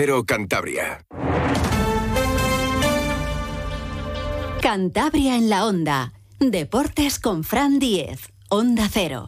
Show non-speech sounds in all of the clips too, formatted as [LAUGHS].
Cero Cantabria. Cantabria en la Onda. Deportes con Fran Diez. Onda Cero.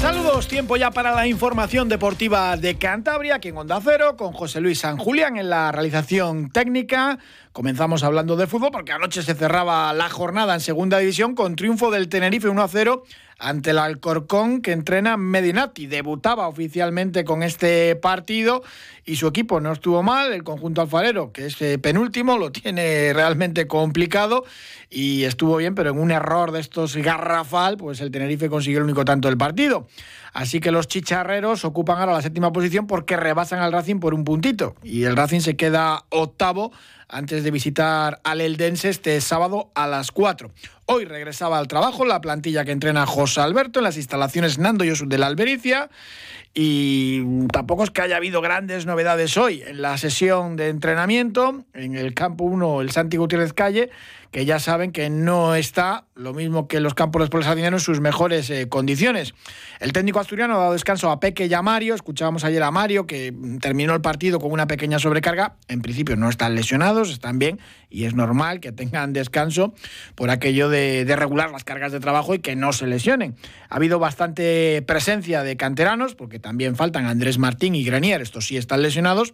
Saludos, tiempo ya para la información deportiva de Cantabria, aquí en Onda Cero, con José Luis San Julián en la realización técnica. Comenzamos hablando de fútbol porque anoche se cerraba la jornada en segunda división con triunfo del Tenerife 1 a 0 ante el Alcorcón que entrena Medinati. Debutaba oficialmente con este partido y su equipo no estuvo mal. El conjunto alfarero, que es eh, penúltimo, lo tiene [LAUGHS] realmente complicado y estuvo bien, pero en un error de estos garrafal, pues el Tenerife consiguió el único tanto del partido. Así que los chicharreros ocupan ahora la séptima posición porque rebasan al Racing por un puntito y el Racing se queda octavo antes de visitar al Eldense este sábado a las 4. Hoy regresaba al trabajo la plantilla que entrena José Alberto en las instalaciones Nando Yosud de la Albericia y tampoco es que haya habido grandes novedades hoy en la sesión de entrenamiento en el campo 1 el Santi Gutiérrez Calle que ya saben que no está, lo mismo que los campos de Sardinero, en sus mejores eh, condiciones. El técnico asturiano ha dado descanso a Peque y a Mario. Escuchábamos ayer a Mario que terminó el partido con una pequeña sobrecarga. En principio no están lesionados, están bien y es normal que tengan descanso por aquello de, regular las cargas de trabajo y que no se lesionen. Ha habido bastante presencia de canteranos, porque también faltan Andrés Martín y Granier, estos sí están lesionados.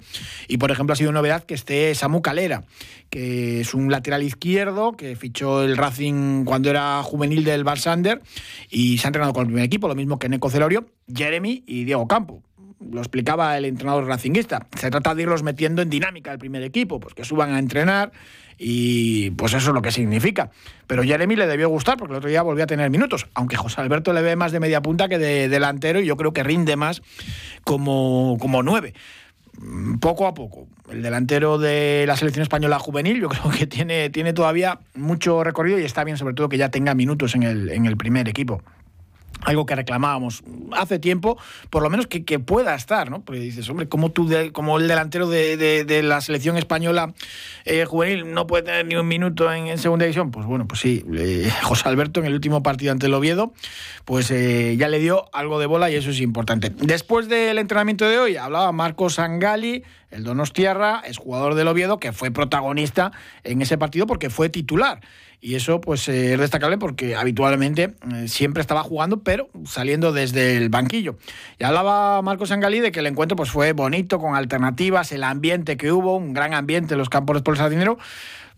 Y por ejemplo ha sido novedad que esté Samu Calera, que es un lateral izquierdo que fichó el Racing cuando era juvenil del Barsander y se ha entrenado con el primer equipo, lo mismo que Neco Celorio, Jeremy y Diego Campo lo explicaba el entrenador racinguista. Se trata de irlos metiendo en dinámica el primer equipo, pues que suban a entrenar y pues eso es lo que significa. Pero Jeremy le debió gustar porque el otro día volvió a tener minutos, aunque José Alberto le ve más de media punta que de delantero y yo creo que rinde más como, como nueve. Poco a poco. El delantero de la selección española juvenil, yo [LAUGHS] creo que tiene, tiene todavía mucho recorrido y está bien, sobre todo, que ya tenga minutos en el, en el primer equipo algo que reclamábamos hace tiempo, por lo menos que, pueda estar, ¿no? Porque dices, hombre, como tú, como el delantero de, la selección española eh, juvenil no puede tener ni un minuto en, segunda división, pues bueno, pues sí, José Alberto en el último partido ante el Oviedo, pues eh, ya le dio algo de bola y eso es importante. Después del entrenamiento de hoy hablaba Marco Sangali, el Donostiarra, es jugador del Oviedo, que fue protagonista en ese partido porque fue titular. Y eso pues eh, es destacable porque habitualmente eh, siempre estaba jugando, pero saliendo desde el banquillo. Y hablaba Marcos Sangalí de que el encuentro pues fue bonito, con alternativas, el ambiente que hubo, un gran ambiente en los campos de Sport Dinero.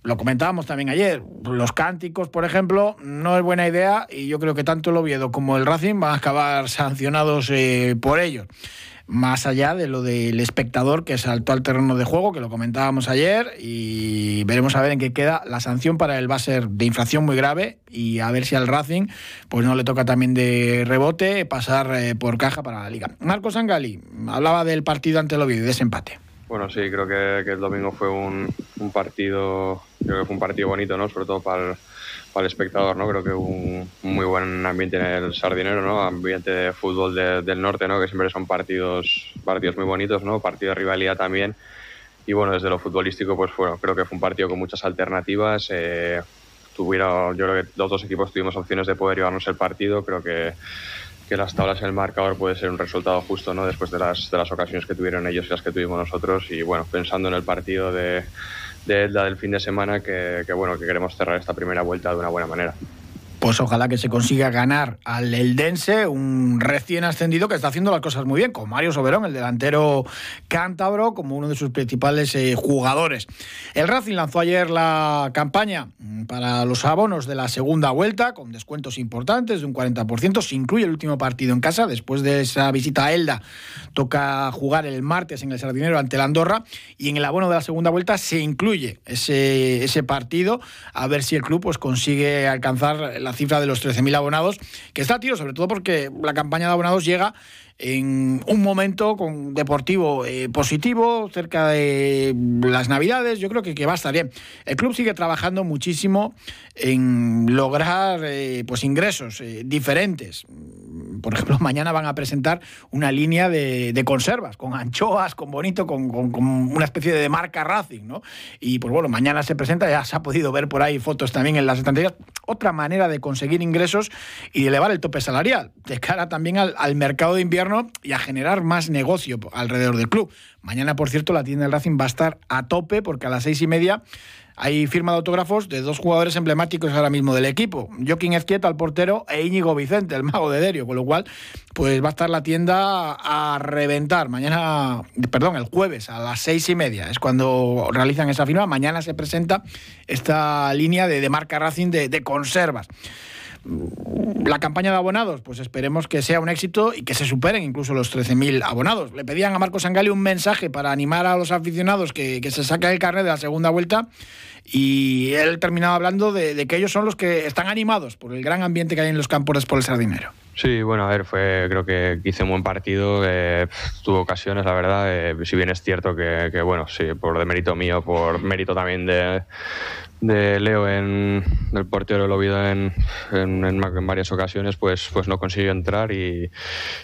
Lo comentábamos también ayer. Los cánticos, por ejemplo, no es buena idea y yo creo que tanto el Oviedo como el Racing van a acabar sancionados eh, por ello más allá de lo del espectador que saltó al terreno de juego, que lo comentábamos ayer, y veremos a ver en qué queda. La sanción para él va a ser de infracción muy grave y a ver si al Racing pues no le toca también de rebote pasar eh, por caja para la liga. Marcos Angali hablaba del partido ante el Oviedo, de ese empate. Bueno, sí, creo que, el domingo fue un, un, partido, creo que fue un partido bonito, ¿no? Sobre todo para el para el espectador, ¿no? Creo que un, muy buen ambiente en el Sardinero, ¿no? Ambiente de fútbol del norte, ¿no? Que siempre son partidos, partidos muy bonitos, ¿no? Partido de rivalidad también. Y bueno, desde lo futbolístico, pues bueno, creo que fue un partido con muchas alternativas. Eh, yo creo que los dos equipos tuvimos opciones de poder llevarnos el partido. Creo que, que las tablas en el marcador puede ser un resultado justo, ¿no? Después de las, de las ocasiones que tuvieron ellos y las que tuvimos nosotros. Y bueno, pensando en el partido de de la del fin de semana que, que, bueno que queremos cerrar esta primera vuelta de una buena manera pues ojalá que se consiga ganar al Eldense, un recién ascendido que está haciendo las cosas muy bien, con Mario Soberón, el delantero cántabro, como uno de sus principales eh, jugadores. El Racing lanzó ayer la campaña para los abonos de la segunda vuelta, con descuentos importantes de un 40%, se incluye el último partido en casa, después de esa visita a Elda, toca jugar el martes en el Sardinero ante la Andorra, y en el abono de la segunda vuelta se incluye ese, ese partido, a ver si el club pues, consigue alcanzar la cifra de los 13.000 abonados, que está tiro, sobre todo porque la campaña de abonados llega en un momento con deportivo eh, positivo, cerca de las Navidades, yo creo que, que, va a estar bien. El club sigue trabajando muchísimo en lograr eh, pues ingresos eh, diferentes por ejemplo, [LAUGHS] mañana van a presentar una línea de, conservas, con anchoas, con bonito, con, una especie de marca Racing, ¿no? Y pues bueno, mañana se presenta, ya se ha podido ver por ahí fotos también en las estanterías, otra manera de conseguir ingresos y de elevar el tope salarial, de cara también al, al mercado de invierno y a generar más negocio alrededor del club. Mañana, por cierto, la tienda del Racing va a estar a tope porque a las seis y media hay firma de autógrafos de dos jugadores emblemáticos ahora mismo del equipo, Joaquín Ezquieta, el portero, e Íñigo Vicente, el mago de Derio, con lo cual pues va a estar la tienda a reventar. Mañana, perdón, el jueves a las seis y media es cuando realizan esa firma. Mañana se presenta esta línea de, marca Racing de, de conservas la campaña de abonados, pues esperemos que sea un éxito y que se superen incluso los 13.000 abonados. Le pedían a Marcos Sangali un mensaje para animar a los aficionados que, se saquen el carnet de la segunda vuelta y él terminaba hablando de, que ellos son los que están animados por el gran ambiente que hay en los campos por el Sardinero. Sí, bueno, a ver, fue, creo que hice un buen partido, tuvo ocasiones, la verdad, eh, si bien es cierto que, que, bueno, sí, por de mérito mío, por mérito también de, de Leo en el portero del Oviedo en, en, varias ocasiones pues, pues no consiguió entrar y,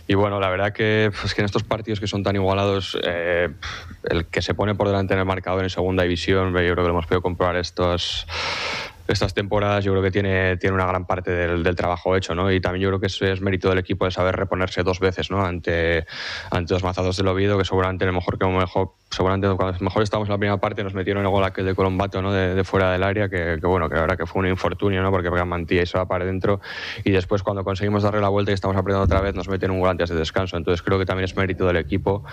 y bueno la verdad que, pues que en estos partidos que son tan igualados eh, el que se pone por delante en el marcador en segunda división yo creo que lo hemos podido comprobar estos estas temporadas yo creo que tiene, tiene una gran parte del, del, trabajo hecho, ¿no? Y también yo creo que es, mérito del equipo de saber reponerse dos veces, ¿no? Ante, ante los mazados del Oviedo, que seguramente lo mejor que mejor, seguramente cuando mejor estábamos en la primera parte nos metieron el gol aquel de Colombato, ¿no? De, fuera del área, que, bueno, que verdad que fue un infortunio, ¿no? Porque pegan mantilla y se va para adentro. Y después cuando conseguimos darle la vuelta y estamos apretando otra vez, nos meten un gol antes de descanso. Entonces creo que también es mérito del equipo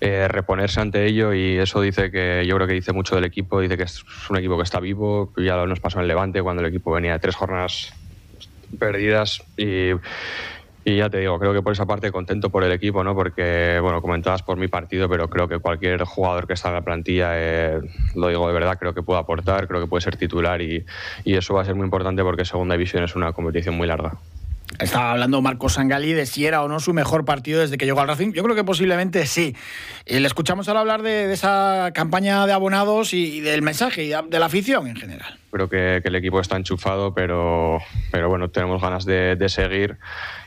eh, reponerse ante ello y eso dice que yo creo que dice mucho del equipo, dice que es un equipo que está vivo, ya nos pasó en Levante cuando el equipo venía de tres jornadas perdidas y ya te digo, creo que por esa parte contento por el equipo, ¿no? Porque, bueno, comentabas por mi partido, pero creo que cualquier jugador que está en la plantilla, eh, lo digo de verdad, creo que puede aportar, creo que puede ser titular y, y eso va a ser muy importante porque Segunda División es una competición muy larga. Estaba hablando Marcos Sangali de si era o no su mejor partido desde que llegó al Racing. Yo creo que posiblemente sí. Eh, le escuchamos ahora hablar de, esa campaña de abonados y, del mensaje y de la afición en general. Creo que, el equipo está enchufado, pero, pero bueno, tenemos ganas de, de seguir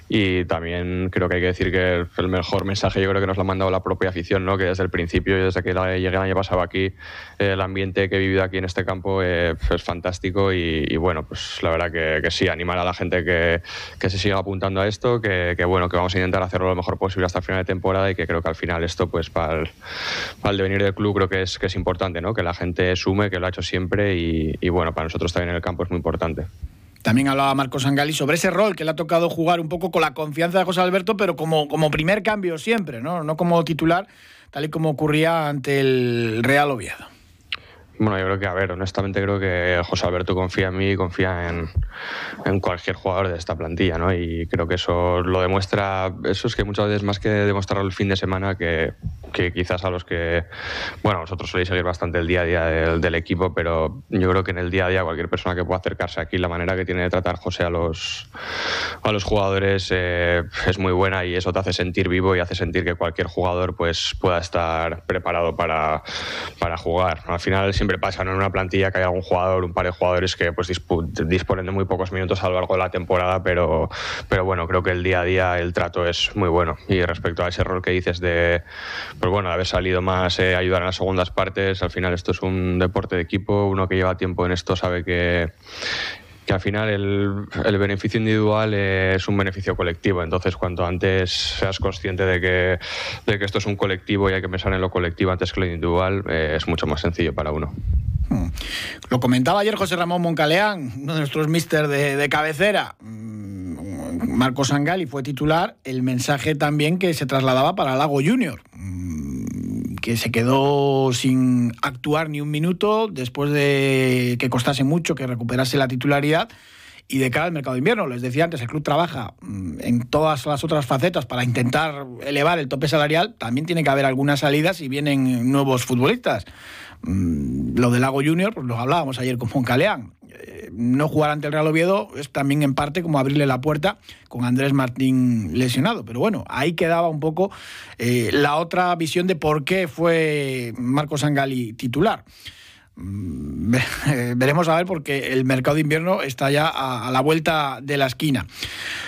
y también creo que hay que decir que el mejor mensaje yo creo que nos lo ha mandado la propia afición, ¿no? que desde el principio, desde que llegué el año pasado aquí, el ambiente que he vivido aquí en este campo eh, es fantástico y, bueno, pues la verdad que, sí, animar a la gente que, que se siga apuntando a esto, que, bueno, que vamos a intentar hacerlo lo mejor posible hasta el final de temporada y que creo que al final esto, pues para el, para el devenir del club creo que es, que es importante, ¿no? que la gente sume, que lo ha hecho siempre y, y bueno, para nosotros también en el campo es muy importante. También hablaba Marcos Sangali sobre ese rol que le ha tocado jugar un poco con la confianza de José Alberto, pero como, como primer cambio siempre, ¿no? no como titular, tal y como ocurría ante el Real Oviedo. Bueno, yo creo que, a ver, honestamente creo que José Alberto confía en mí y confía en, en, cualquier jugador de esta plantilla, ¿no? Y creo que eso lo demuestra, eso es que muchas veces más que demostrarlo el fin de semana, que, que quizás a los que, bueno, vosotros soléis seguir bastante el día a día del, equipo, pero yo creo que en el día a día cualquier persona que pueda acercarse aquí, la manera que tiene de tratar José a los, a los jugadores eh, es muy buena y eso te hace sentir vivo y hace sentir que cualquier jugador pues pueda estar preparado para, para jugar. Al final siempre pasa en una plantilla que hay algún jugador, un par de jugadores que pues disponen de muy pocos minutos a lo largo de la temporada, pero, pero bueno, creo que el día a día el trato es muy bueno. Y respecto a ese rol que dices de, pues bueno, haber salido más, eh, ayudar en las segundas partes, al final esto es un deporte de equipo, uno que lleva tiempo en esto sabe que que al final el, el, beneficio individual es un beneficio colectivo. Entonces, cuanto antes seas consciente de que, de que esto es un colectivo y hay que pensar en lo colectivo antes que lo individual, eh, es mucho más sencillo para uno. Hmm. Lo comentaba ayer José Ramón Moncaleán, uno de nuestros mister de, de cabecera. Mm, Marcos Sangali fue titular, el mensaje también que se trasladaba para Lago Junior que se quedó sin actuar ni un minuto después de que costase mucho que recuperase la titularidad. Y de cara al mercado de invierno, les decía antes, el club trabaja mm, en todas las otras facetas para intentar elevar el tope salarial. También tiene que haber algunas salidas y vienen nuevos futbolistas. Mm, lo del Lago Junior, pues lo hablábamos ayer con Moncaleán. No jugar ante el Real Oviedo es también en parte como abrirle la puerta con Andrés Martín lesionado. Pero bueno, ahí quedaba un poco eh, la otra visión de por qué fue Marcos Sangali titular. Mm, [LAUGHS] veremos a ver porque el mercado de invierno está ya a, la vuelta de la esquina.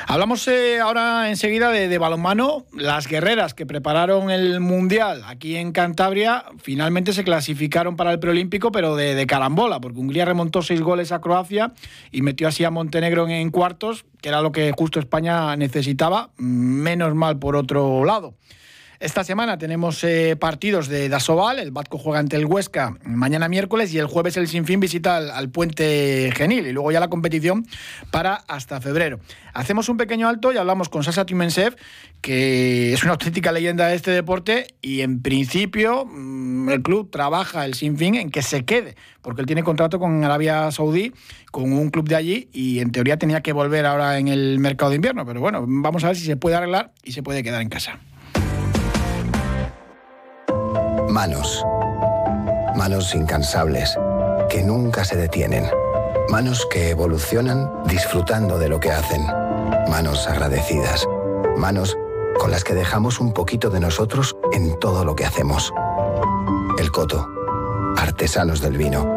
Hablamos eh, ahora enseguida de, balonmano. Las guerreras que prepararon el Mundial aquí en Cantabria finalmente se clasificaron para el preolímpico, pero de, carambola, porque Hungría remontó seis goles a Croacia y metió así a Montenegro en cuartos, que era lo que justo España necesitaba, menos mal por otro lado. Esta semana tenemos eh, partidos de Dasoval, el Batco juega ante el Huesca mañana miércoles y el jueves el Sinfín visita al, Puente Genil y luego ya la competición para hasta febrero. Hacemos un pequeño alto y hablamos con Sasa Timensev, que es una auténtica leyenda de este deporte y en principio mm, el club trabaja el Sinfín en que se quede, porque él tiene contrato con Arabia Saudí, con un club de allí y en teoría tenía que volver ahora en el mercado de invierno, pero bueno, vamos a ver si se puede arreglar y se puede quedar en casa. Manos. Manos incansables, que nunca se detienen. Manos que evolucionan disfrutando de lo que hacen. Manos agradecidas. Manos con las que dejamos un poquito de nosotros en todo lo que hacemos. El Coto. Artesanos del vino.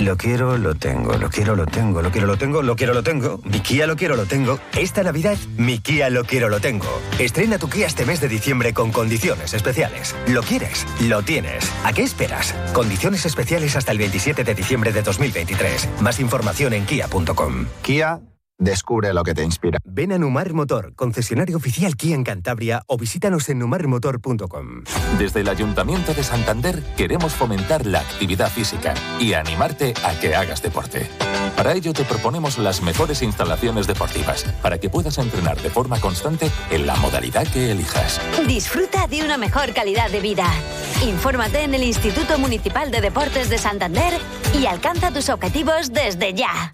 Lo quiero, lo tengo, lo quiero, lo tengo, lo quiero, lo tengo, lo quiero, lo tengo. Mi Kia lo quiero, lo tengo. Esta Navidad, mi Kia lo quiero, lo tengo. Estrena tu Kia este mes de diciembre con condiciones especiales. ¿Lo quieres? Lo tienes. ¿A qué esperas? Condiciones especiales hasta el 27 de diciembre de 2023. Más información en kia.com. Kia Descubre lo que te inspira. Ven a Numar Motor, concesionario oficial Kia en Cantabria o visítanos en numarmotor.com. Desde el Ayuntamiento de Santander queremos fomentar la actividad física y animarte a que hagas deporte. Para ello te proponemos las mejores instalaciones deportivas para que puedas entrenar de forma constante en la modalidad que elijas. Disfruta de una mejor calidad de vida. Infórmate en el Instituto Municipal de Deportes de Santander y alcanza tus objetivos desde ya.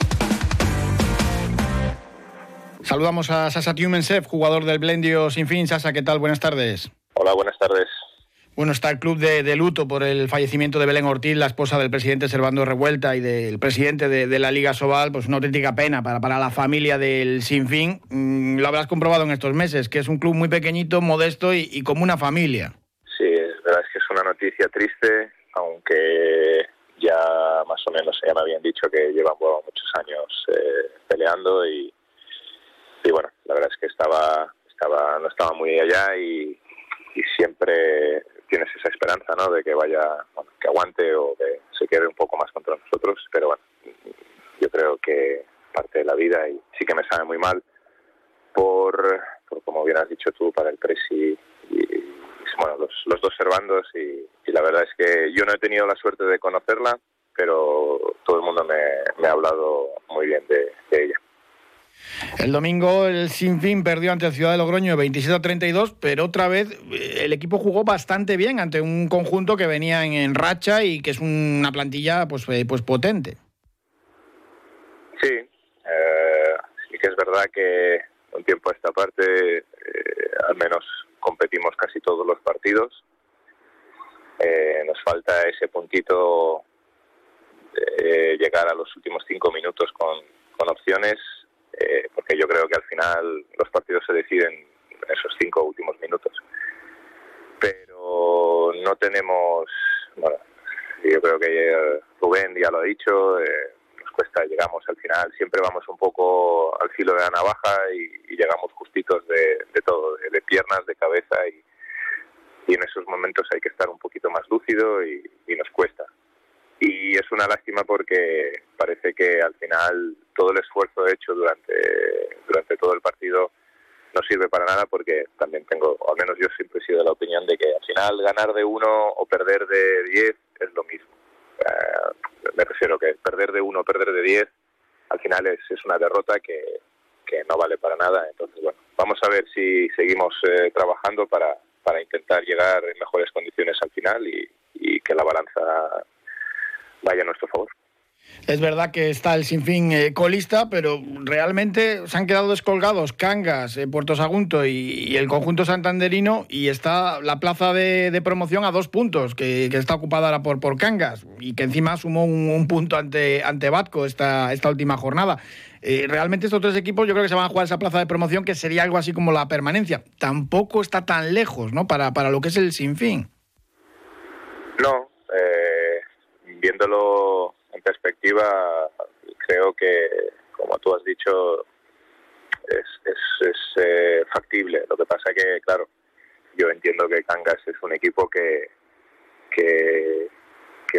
Saludamos a Sasa Tiumensev, jugador del Blendio Sin Fin. Sasa, ¿qué tal? Buenas tardes. Hola, buenas tardes. Bueno, está el club de, luto por el fallecimiento de Belén Ortiz, la esposa del presidente Servando Revuelta y del presidente de, la Liga Sobal. Pues una auténtica pena para, para la familia del Sinfín. Mm, lo habrás comprobado en estos meses, que es un club muy pequeñito, modesto y, como una familia. Sí, es verdad es que es una noticia triste, aunque ya más o menos ya me habían dicho que llevan muchos años eh, peleando y, y bueno, la verdad es que estaba, estaba, no estaba muy allá y, siempre tienes esa esperanza, ¿no? De que vaya, que aguante o que se quede un poco más contra nosotros, pero bueno, yo creo que parte de la vida y sí que me sabe muy mal por, como bien has dicho tú, para el Presi y, bueno, los, dos servandos y, la verdad es que yo no he tenido la suerte de conocerla, pero todo el mundo me, ha hablado muy bien de ella. El domingo el Sinfín perdió ante el Ciudad de Logroño 27 a 32, pero otra vez eh, el equipo jugó bastante bien ante un conjunto que venía en, racha y que es una plantilla pues, eh, pues potente. Sí, eh, sí que es verdad que un tiempo a esta parte al menos competimos casi todos los partidos. nos falta ese puntito de llegar a los últimos cinco minutos con, con opciones eh, porque yo creo que al final los partidos se deciden en esos cinco últimos minutos. Pero no tenemos, bueno, yo creo que Rubén ya lo ha dicho, eh, nos cuesta, llegamos al final, siempre vamos un poco al filo de la navaja y, llegamos justitos de, todo, de, piernas, de cabeza y, en esos momentos hay que estar un poquito más lúcido y nos cuesta y es una lástima porque parece que al final todo el esfuerzo hecho durante, durante todo el partido no sirve para nada porque también tengo, o al menos yo siempre he sido de la opinión de que al final ganar de uno o perder de diez es lo mismo. Eh, me refiero que perder de uno o perder de diez al final es, es una derrota que, que no vale para nada. Entonces, bueno, vamos a ver si seguimos eh, trabajando para, para intentar llegar en mejores condiciones al final y, y que la balanza vaya a nuestro favor. Es verdad que está el Sinfín eh, colista, pero realmente se han quedado descolgados Cangas, eh, Puerto Sagunto y, el conjunto santanderino y está la plaza de, promoción a dos puntos, que, está ocupada ahora por, por Cangas y que encima sumó un, punto ante, ante Batco esta, esta última jornada. Eh, realmente estos tres equipos yo creo que se van a jugar esa plaza de promoción que sería algo así como la permanencia. Tampoco está tan lejos ¿no? para, para lo que es el Sinfín. No, viéndolo en perspectiva, creo que, como tú has dicho, es, es, eh, factible. Lo que pasa que, claro, yo entiendo que Cangas es un equipo que, que,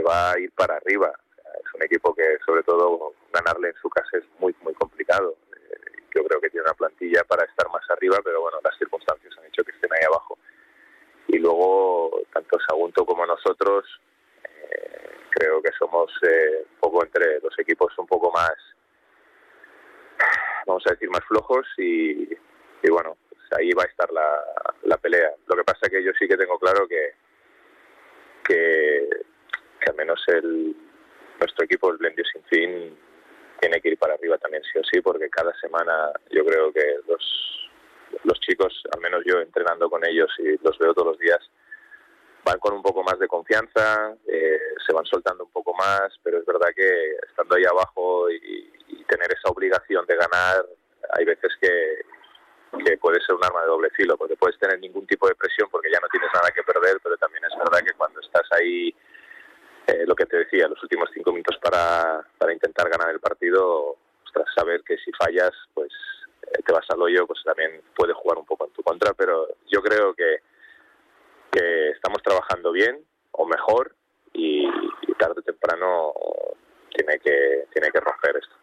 va a ir para arriba. Es un equipo que, sobre todo, ganarle en su casa es muy, muy complicado. Eh, yo creo que tiene una plantilla para estar más arriba, pero bueno, las circunstancias han hecho que estén ahí abajo. Y luego, tanto Sagunto como nosotros, creo que somos eh, un poco entre los equipos un poco más, vamos a decir, más flojos y, bueno, pues ahí va a estar la, la, pelea. Lo que pasa que yo sí que tengo claro que, que, al menos el, nuestro equipo, el Blendio Sin Fin, tiene que ir para arriba también sí o sí, porque cada semana yo creo que los, los chicos, al menos yo entrenando con ellos y los veo todos los días, van con un poco más de confianza, eh, se van soltando un poco más, pero es verdad que estando ahí abajo y, tener esa obligación de ganar, hay veces que, que puede ser un arma de doble filo, porque puedes tener ningún tipo de presión porque ya no tienes nada que perder, pero también es verdad que cuando estás ahí, eh, lo que te decía, los últimos cinco minutos para, para intentar ganar el partido, saber que si fallas, pues eh, te vas al hoyo, pues también puede jugar un poco en tu contra, pero yo creo que que estamos trabajando bien o mejor y, tarde o temprano tiene que, tiene que romper esto.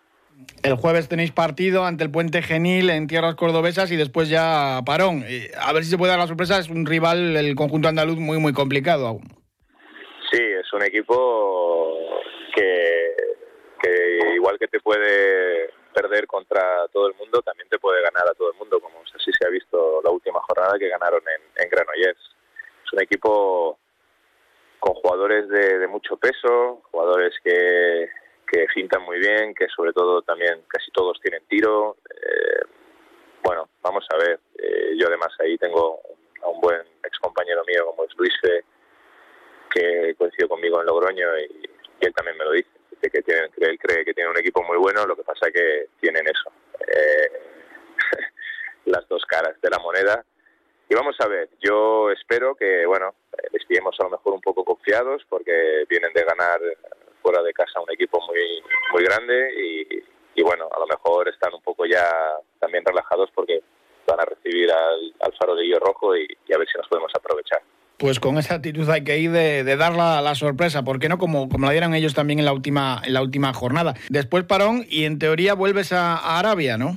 El jueves tenéis partido ante el Puente Genil en tierras cordobesas y después ya parón. A ver si se puede dar la sorpresa, es un rival, el conjunto andaluz, muy, muy complicado aún. Sí, es un equipo que, que igual que te puede perder contra todo el mundo, también te puede ganar a todo el mundo, como así se ha visto la última jornada que ganaron en, en Granollers es un equipo con jugadores de, mucho peso, jugadores que, que muy bien, que sobre todo también casi todos tienen tiro. Eh, bueno, vamos a ver. Eh, yo además ahí tengo a un buen ex compañero mío como es Luis Fe, que coincidió conmigo en Logroño y, él también me lo dice, que, tiene, que él cree que tiene un equipo muy bueno, lo que pasa que tienen eso, eh, [LAUGHS] las dos caras de la moneda y vamos a ver, yo espero que, bueno, les pillemos a lo mejor un poco confiados porque vienen de ganar fuera de casa un equipo muy, muy grande y, bueno, a lo mejor están un poco ya también relajados porque van a recibir al, Faro de Hilo Rojo y, a ver si nos podemos aprovechar. Pues con esa actitud hay que ir de, dar la, sorpresa, ¿por qué no? Como, como la dieron ellos también en la última, en la última jornada. Después parón y en teoría vuelves a, Arabia, ¿no?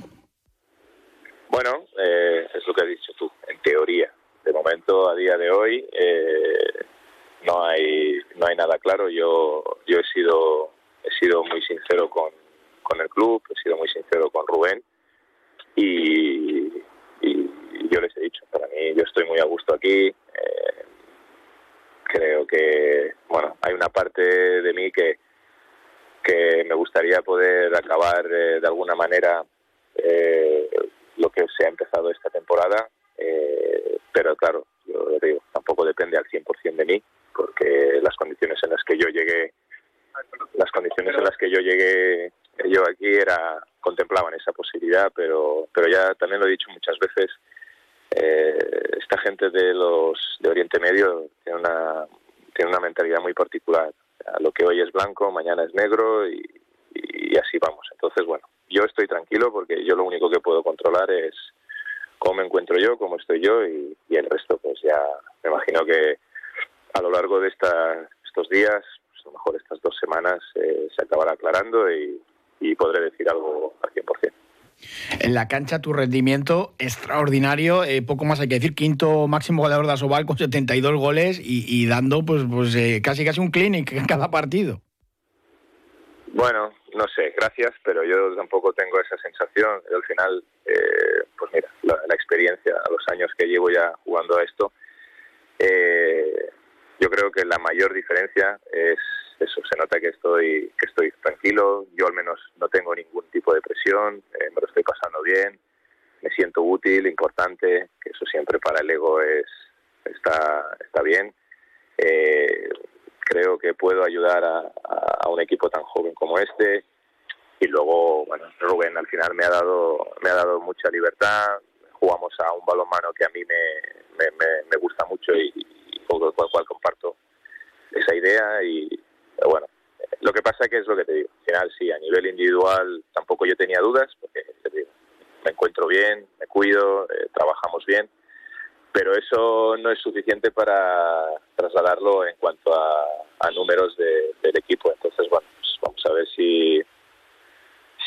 Bueno, eh, es lo que has dicho tú teoría. De a día de hoy, eh, no hay no hay nada claro. Yo yo he sido he sido muy sincero con, con el club, he sido muy sincero con Rubén y, yo les he dicho, para mí yo estoy muy a gusto aquí. Eh, creo que bueno hay una parte de mí que que me gustaría poder acabar eh, de alguna manera lo que se ha empezado esta temporada eh, pero claro, yo digo, tampoco depende al 100% de mí, porque las condiciones en las que yo llegué, las condiciones en las que yo llegué yo aquí era contemplaban esa posibilidad, pero pero ya también lo he dicho muchas veces, eh, esta gente de los de Oriente Medio tiene una tiene una mentalidad muy particular. lo que hoy es blanco, mañana es negro y, y así vamos. Entonces, bueno, yo estoy tranquilo porque yo lo único que puedo controlar es cómo me encuentro yo, cómo estoy yo y, el resto, pues ya me imagino que a lo largo de estos días, pues a lo mejor estas dos semanas, eh, se acabará aclarando y, podré decir algo al 100%. En la cancha tu rendimiento extraordinario, eh, poco más hay que decir, quinto máximo goleador de Asobal con 72 goles y, dando pues, pues eh, casi casi un clinic en cada partido. Bueno, no sé, gracias, pero yo tampoco tengo esa sensación. al final, eh, pues mira, la, experiencia, a los años que llevo ya jugando a esto, eh, yo creo que la mayor diferencia es, eso, se nota que estoy, que estoy tranquilo, yo al menos no tengo ningún tipo de presión, eh, me lo estoy pasando bien, me siento útil, importante, eso siempre para el ego es, está, está bien. Eh, creo que puedo ayudar a, a, un equipo tan joven como este. Y luego bueno Rubén al final me ha dado me ha dado mucha libertad. Jugamos a un balonmano que a mí me, me, me gusta mucho y, y con el cual comparto esa idea y bueno lo que pasa que es lo que te digo. Al final sí a nivel individual tampoco yo tenía dudas porque me encuentro bien me cuido eh, trabajamos bien pero eso no es suficiente para trasladarlo en cuanto a, a números de, del equipo. Entonces bueno pues vamos a ver si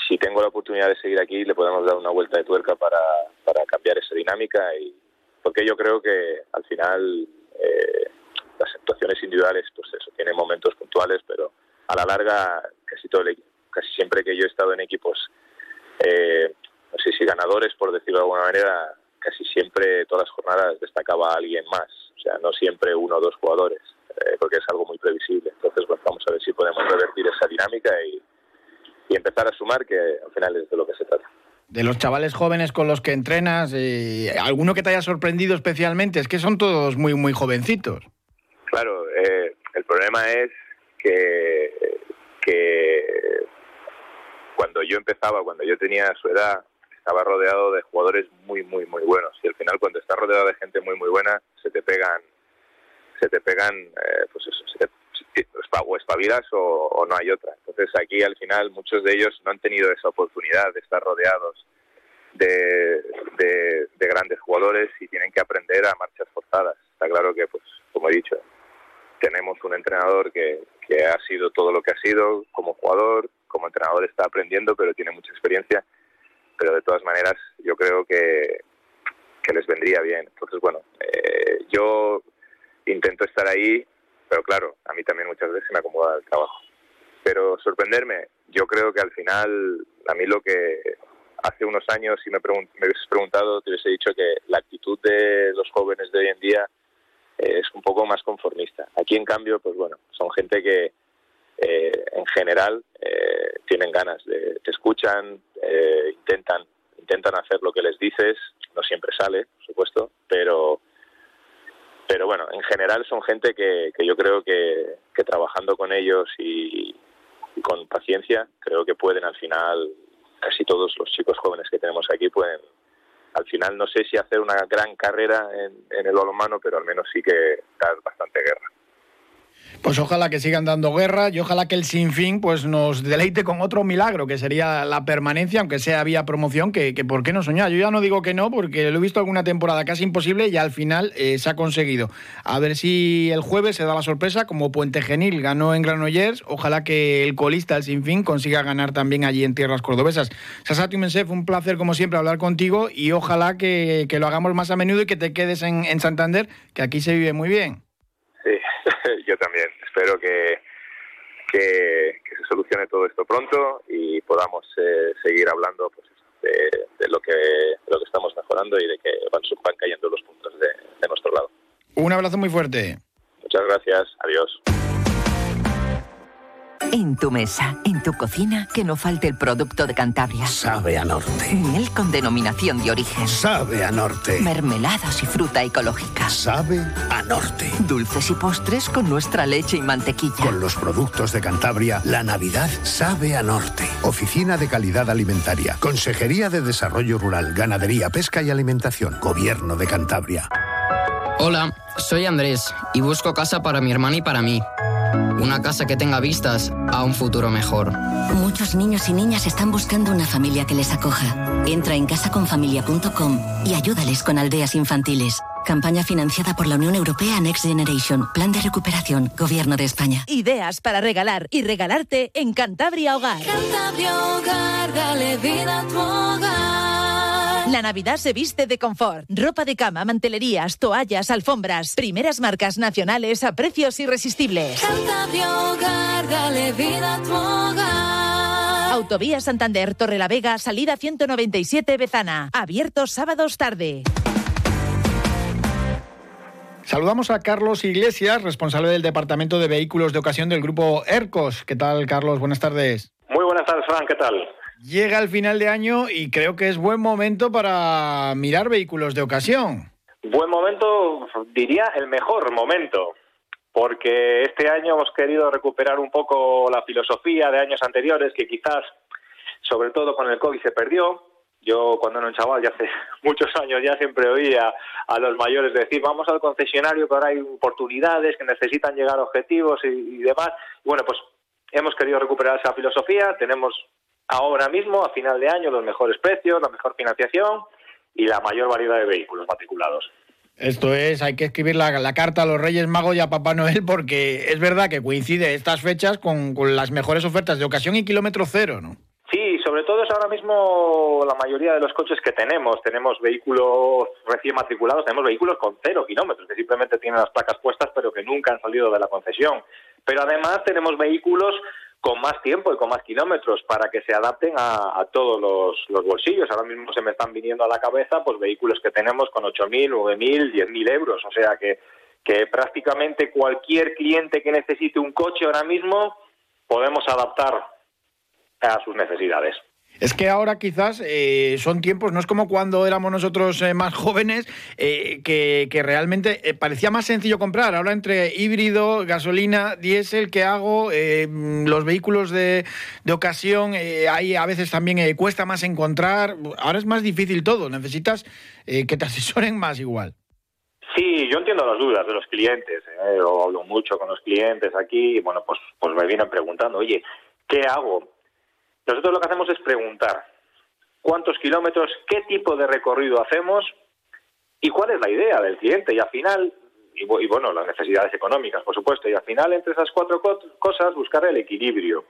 si tengo la oportunidad de seguir aquí le podemos dar una vuelta de tuerca para, para cambiar esa dinámica y porque yo creo que al final eh, las actuaciones individuales pues eso tienen momentos puntuales pero a la larga casi todo el, casi siempre que yo he estado en equipos eh, no sé si ganadores por decirlo de alguna manera casi siempre todas las jornadas destacaba alguien más o sea no siempre uno o dos jugadores eh, porque es algo muy previsible entonces bueno, vamos a ver si podemos revertir esa dinámica y y empezar a sumar, que al final es de lo que se trata. De los chavales jóvenes con los que entrenas, eh, ¿alguno que te haya sorprendido especialmente? Es que son todos muy, muy jovencitos. Claro, eh, el problema es que, que cuando yo empezaba, cuando yo tenía su edad, estaba rodeado de jugadores muy, muy, muy buenos. Y al final, cuando estás rodeado de gente muy, muy buena, se te pegan, se te pegan, eh, pues eso, se te, o espabilas o, o, no hay otra. Entonces aquí al final muchos de ellos no han tenido esa oportunidad de estar rodeados de, de, de, grandes jugadores y tienen que aprender a marchas forzadas. Está claro que, pues, como he dicho, tenemos un entrenador que, que ha sido todo lo que ha sido como jugador, como entrenador está aprendiendo, pero tiene mucha experiencia. Pero de todas maneras, yo creo que, que les vendría bien. Entonces, bueno, eh, yo intento estar ahí pero claro, a mí también muchas veces me acomoda el trabajo. Pero sorprenderme, yo creo que al final, a mí lo que hace unos años, si me, pregunt me hubieses preguntado, te hubiese dicho que la actitud de los jóvenes de hoy en día es un poco más conformista. Aquí, en cambio, pues bueno, son gente que eh, en general eh, tienen ganas, de, te escuchan, eh, intentan, intentan hacer lo que les dices, no siempre sale, por supuesto, pero pero bueno, en general son gente que, que yo creo que, que, trabajando con ellos y, y, con paciencia, creo que pueden al final, casi todos los chicos jóvenes que tenemos aquí pueden, al final no sé si hacer una gran carrera en, en el balonmano, pero al menos sí que dar bastante guerra. Pues ojalá que sigan dando guerra y ojalá que el Sinfín pues nos deleite con otro milagro, que sería la permanencia, aunque sea vía promoción, que, que por qué no soñar. Yo ya no digo que no, porque lo he visto alguna temporada casi imposible y al final eh, se ha conseguido. A ver si el jueves se da la sorpresa, como Puente Genil ganó en Granollers, ojalá que el colista, el Sinfín, consiga ganar también allí en tierras cordobesas. Sasati Mensef, un placer como siempre hablar contigo y ojalá que, que lo hagamos más a menudo y que te quedes en, en Santander, que aquí se vive muy bien. Yo también. Espero que, que, que, se solucione todo esto pronto y podamos eh, seguir hablando pues, de, de, lo que, de lo que estamos mejorando y de que van, van cayendo los puntos de, de nuestro lado. Un abrazo muy fuerte. Muchas gracias. Adiós. En tu mesa, en tu cocina, que no falte el producto de Cantabria. Sabe a norte. Miel con denominación de origen. Sabe a norte. Mermeladas y fruta ecológica. Sabe a norte. Dulces y postres con nuestra leche y mantequilla. Con los productos de Cantabria, la Navidad sabe a norte. Oficina de Calidad Alimentaria. Consejería de Desarrollo Rural, Ganadería, Pesca y Alimentación. Gobierno de Cantabria. Hola, soy Andrés y busco casa para mi hermana y para mí. Una casa que tenga vistas a un futuro mejor. Muchos niños y niñas están buscando una familia que les acoja. Entra en casaconfamilia.com y ayúdales con aldeas infantiles. Campaña financiada por la Unión Europea Next Generation. Plan de recuperación. Gobierno de España. Ideas para regalar y regalarte en Cantabria Hogar. Cantabria Hogar, dale vida a tu hogar. La Navidad se viste de confort. Ropa de cama, mantelerías, toallas, alfombras. Primeras marcas nacionales a precios irresistibles. Hogar, dale vida a tu hogar. Autovía Santander, Torrelavega, salida 197 Bezana. Abierto sábados tarde. Saludamos a Carlos Iglesias, responsable del Departamento de Vehículos de Ocasión del Grupo ERCOS. ¿Qué tal, Carlos? Buenas tardes. Muy buenas tardes, Fran. ¿Qué tal? Llega el final de año y creo que es buen momento para mirar vehículos de ocasión. Buen momento, diría el mejor momento, porque este año hemos querido recuperar un poco la filosofía de años anteriores que quizás, sobre todo con el COVID, se perdió yo cuando era un chaval, ya hace [LAUGHS] muchos años, ya siempre oía a los mayores decir, vamos al concesionario que ahora hay oportunidades, que necesitan llegar a objetivos y, demás. bueno, pues hemos querido recuperar esa filosofía, tenemos ahora mismo, a final de año, los mejores precios, la mejor financiación y la mayor variedad de vehículos matriculados. Esto es, hay que escribir la, carta a los Reyes Magos y a Papá Noel porque es verdad que coincide estas fechas con, con las mejores ofertas de ocasión y kilómetro cero, ¿no? Sí, sobre todo es ahora mismo la mayoría de los coches que tenemos. Tenemos vehículos recién matriculados, tenemos vehículos con cero kilómetros, que simplemente tienen las placas puestas pero que nunca han salido de la concesión. Pero además tenemos vehículos con más tiempo y con más kilómetros para que se adapten a, todos los, bolsillos. Ahora mismo se me están viniendo a la cabeza pues vehículos que tenemos con 8.000, 9.000, 10.000 euros. O sea que, que prácticamente cualquier cliente que necesite un coche ahora mismo podemos adaptar a sus necesidades. Es que ahora quizás eh, son tiempos, no es como cuando éramos nosotros eh, más jóvenes, eh, que, realmente parecía más sencillo comprar. Ahora entre híbrido, gasolina, diésel, ¿qué hago? los vehículos de, de ocasión, ahí a veces también cuesta más encontrar. Ahora es más difícil todo, necesitas que te [LAUGHS] asesoren más igual. Sí, yo entiendo las dudas de los clientes. Hablo mucho con los clientes aquí y bueno, pues, pues me vienen preguntando, oye, ¿qué hago? Nosotros lo que hacemos es preguntar cuántos kilómetros, qué tipo de recorrido hacemos y cuál es la idea del cliente. Y al final, y, bueno, las necesidades económicas, por supuesto, y al final entre esas cuatro cosas buscar el equilibrio.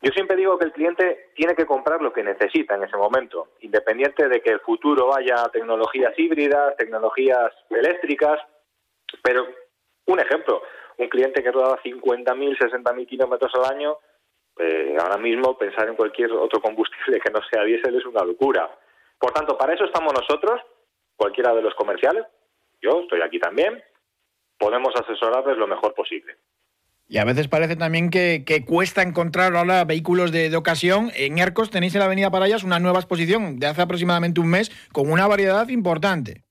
Yo siempre digo que el cliente tiene que comprar lo que necesita en ese momento, independiente de que el futuro vaya a tecnologías híbridas, tecnologías eléctricas, pero un ejemplo, un cliente que rodaba 50.000, 60.000 kilómetros al año, eh, ahora mismo pensar en cualquier otro combustible que no sea diésel es una locura. Por tanto, para eso estamos nosotros, cualquiera de los comerciales, yo estoy aquí también, podemos asesorarles lo mejor posible. Y a veces parece también que, cuesta encontrar ahora vehículos de, ocasión. En Ercos tenéis en la Avenida Parayas una nueva exposición de hace aproximadamente un mes con una variedad importante.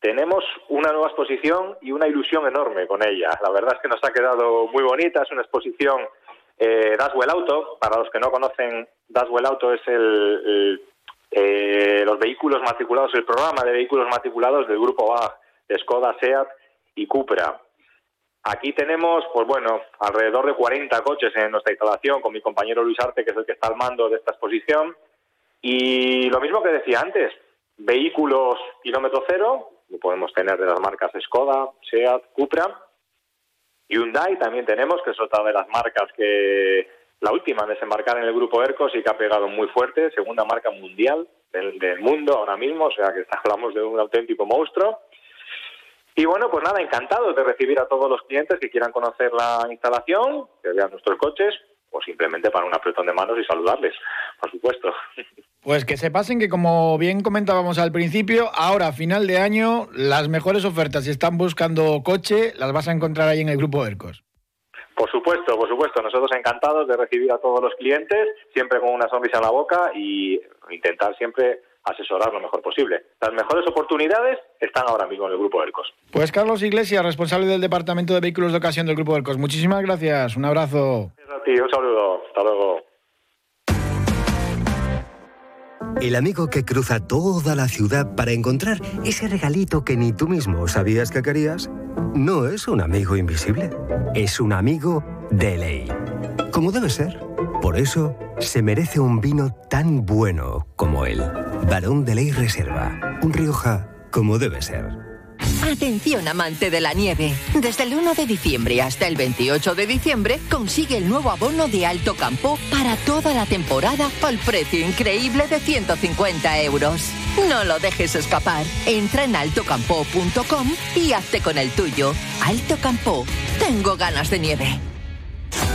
Tenemos una nueva exposición y una ilusión enorme con ella. La verdad es que nos ha quedado muy bonita. Es una exposición eh, Daswell Auto, para los que no conocen, Daswell Auto es el, eh, los vehículos matriculados, el programa de vehículos matriculados del grupo A, de Skoda, SEAT y Cupra. Aquí tenemos, pues bueno, alrededor de 40 coches en nuestra instalación con mi compañero Luis Arte, que es el que está al mando de esta exposición. Y lo mismo que decía antes, vehículos kilómetro cero, lo podemos tener de las marcas Skoda, SEAT, Cupra, Hyundai también tenemos, que es otra de las marcas que la última en desembarcar en el grupo ERCOS y que ha pegado muy fuerte, segunda marca mundial del, mundo ahora mismo, o sea que [LAUGHS] hablamos de un auténtico monstruo. Y bueno, pues nada, encantados de recibir a todos los clientes que quieran conocer la instalación, que vean nuestros coches, o simplemente para un apretón de manos y saludarles, por supuesto. Pues que se pasen que como bien comentábamos al principio, ahora final de año las mejores ofertas si están buscando coche las vas a encontrar ahí en el grupo ERCOS. Por supuesto, por supuesto. Nosotros encantados de recibir a todos los clientes, siempre con una sonrisa en la boca y intentar siempre asesorar lo mejor posible. Las mejores oportunidades están ahora mismo en el Grupo ERCOS. Pues Carlos Iglesias, responsable del Departamento de Vehículos de Ocasión del Grupo ERCOS. Muchísimas gracias. Un abrazo. Gracias a ti, un saludo. Hasta luego. El amigo que cruza toda la ciudad para encontrar ese regalito que ni tú mismo sabías que querías, no es un amigo invisible, es un amigo de ley. Como debe ser. Por eso se merece un vino tan bueno como él. Barón de Ley Reserva. Un Rioja como debe ser. Atención amante de la nieve. Desde el 1 de diciembre hasta el 28 de diciembre consigue el nuevo abono de Alto Campo para toda la temporada al precio increíble de 150 euros. No lo dejes escapar. Entra en altocampo.com y hazte con el tuyo. Alto Campo. Tengo ganas de nieve.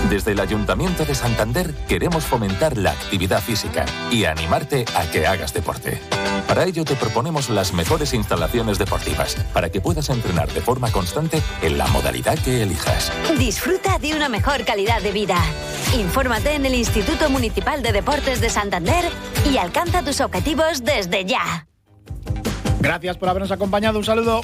Desde el Ayuntamiento de Santander queremos fomentar la actividad física y animarte a que hagas deporte. Para ello te proponemos las mejores instalaciones deportivas para que puedas entrenar de forma constante en la modalidad que elijas. Disfruta de una mejor calidad de vida. Infórmate en el Instituto Municipal de Deportes de Santander y alcanza tus objetivos desde ya. Gracias por habernos acompañado. Un saludo.